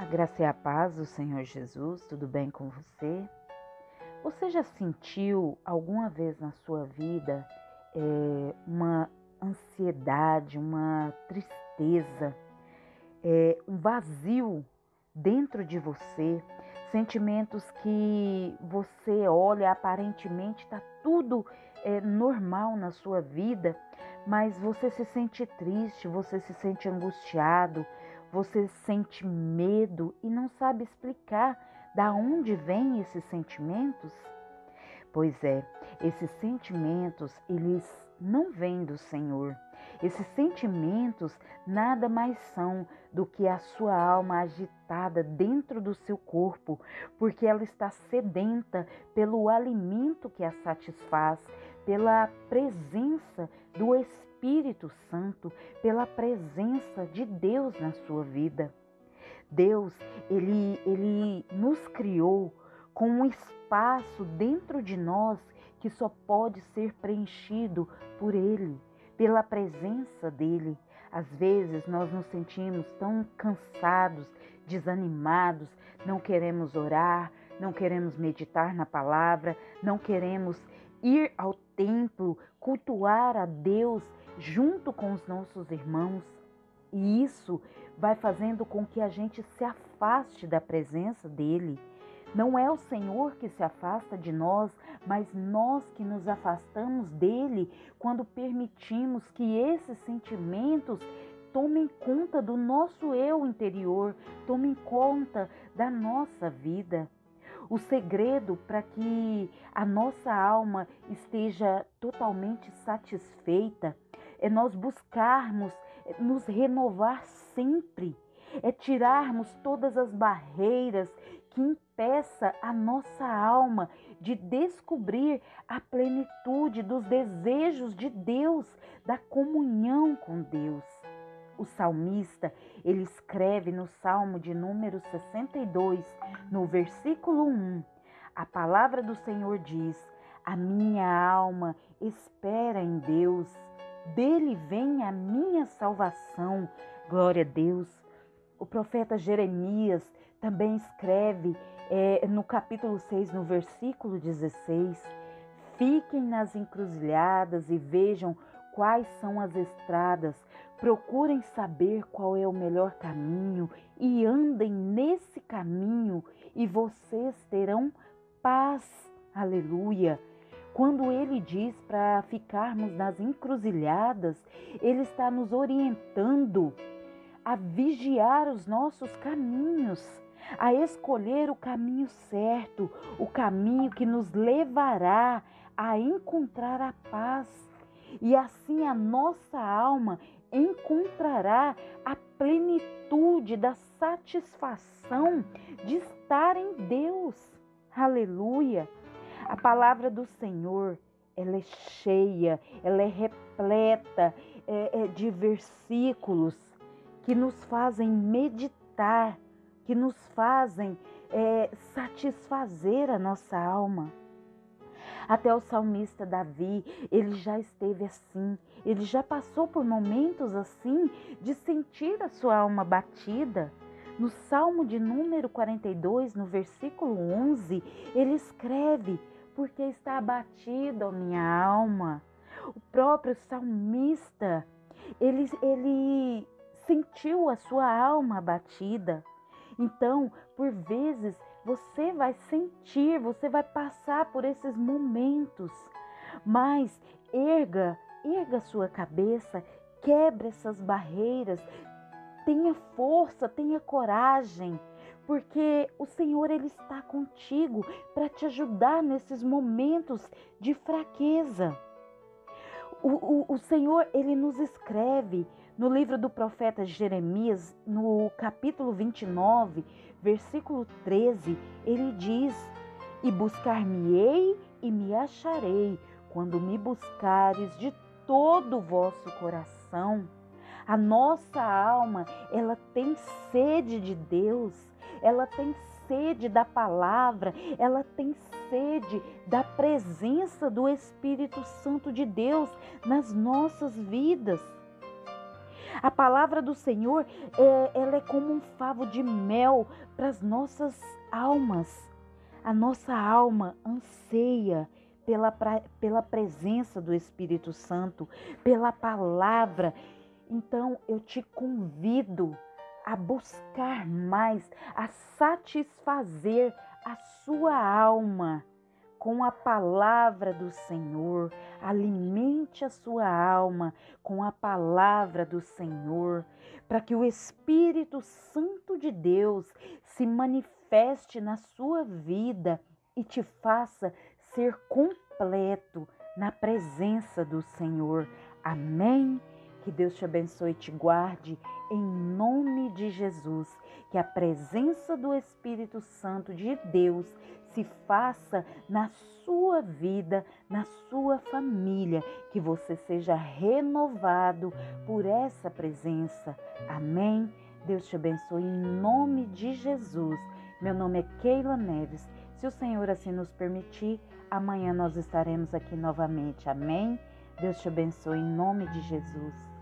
A graça e a paz do Senhor Jesus, tudo bem com você? Você já sentiu alguma vez na sua vida é, uma ansiedade, uma tristeza, é, um vazio dentro de você? Sentimentos que você olha, aparentemente está tudo é, normal na sua vida, mas você se sente triste, você se sente angustiado, você sente medo e não sabe explicar da onde vêm esses sentimentos? Pois é, esses sentimentos, eles não vêm do Senhor. Esses sentimentos nada mais são do que a sua alma agitada dentro do seu corpo, porque ela está sedenta pelo alimento que a satisfaz, pela presença do Espírito Santo, pela presença de Deus na sua vida. Deus, ele, ele nos criou com um espaço dentro de nós que só pode ser preenchido por Ele, pela presença dEle. Às vezes nós nos sentimos tão cansados, desanimados, não queremos orar, não queremos meditar na palavra, não queremos ir ao templo, cultuar a Deus junto com os nossos irmãos. E isso vai fazendo com que a gente se afaste da presença dele. Não é o Senhor que se afasta de nós, mas nós que nos afastamos dele quando permitimos que esses sentimentos tomem conta do nosso eu interior, tomem conta da nossa vida. O segredo para que a nossa alma esteja totalmente satisfeita é nós buscarmos nos renovar sempre, é tirarmos todas as barreiras que impeça a nossa alma de descobrir a plenitude dos desejos de Deus, da comunhão com Deus. O salmista, ele escreve no Salmo de número 62, no versículo 1, a palavra do Senhor diz: A minha alma espera em Deus dele vem a minha salvação. Glória a Deus. O profeta Jeremias também escreve é, no capítulo 6, no versículo 16: Fiquem nas encruzilhadas e vejam quais são as estradas, procurem saber qual é o melhor caminho e andem nesse caminho, e vocês terão paz. Aleluia. Quando ele diz para ficarmos nas encruzilhadas, ele está nos orientando a vigiar os nossos caminhos, a escolher o caminho certo, o caminho que nos levará a encontrar a paz. E assim a nossa alma encontrará a plenitude da satisfação de estar em Deus. Aleluia! A palavra do Senhor, ela é cheia, ela é repleta é, é, de versículos que nos fazem meditar, que nos fazem é, satisfazer a nossa alma. Até o salmista Davi, ele já esteve assim, ele já passou por momentos assim de sentir a sua alma batida. No Salmo de número 42, no versículo 11, ele escreve: porque está abatida a minha alma. O próprio salmista, ele, ele sentiu a sua alma abatida. Então, por vezes, você vai sentir, você vai passar por esses momentos, mas erga, erga sua cabeça, quebre essas barreiras, tenha força, tenha coragem porque o Senhor ele está contigo para te ajudar nesses momentos de fraqueza. O, o, o, Senhor ele nos escreve no livro do profeta Jeremias, no capítulo 29, versículo 13, ele diz: E buscar-me-ei e me acharei, quando me buscares de todo o vosso coração. A nossa alma, ela tem sede de Deus, ela tem sede da palavra, ela tem sede da presença do Espírito Santo de Deus nas nossas vidas. A palavra do Senhor, é, ela é como um favo de mel para as nossas almas. A nossa alma anseia pela, pela presença do Espírito Santo, pela palavra. Então eu te convido a buscar mais, a satisfazer a sua alma com a palavra do Senhor. Alimente a sua alma com a palavra do Senhor, para que o Espírito Santo de Deus se manifeste na sua vida e te faça ser completo na presença do Senhor. Amém. Que Deus te abençoe e te guarde em nome de Jesus. Que a presença do Espírito Santo de Deus se faça na sua vida, na sua família. Que você seja renovado por essa presença. Amém. Deus te abençoe em nome de Jesus. Meu nome é Keila Neves. Se o Senhor assim nos permitir, amanhã nós estaremos aqui novamente. Amém. Deus te abençoe em nome de Jesus.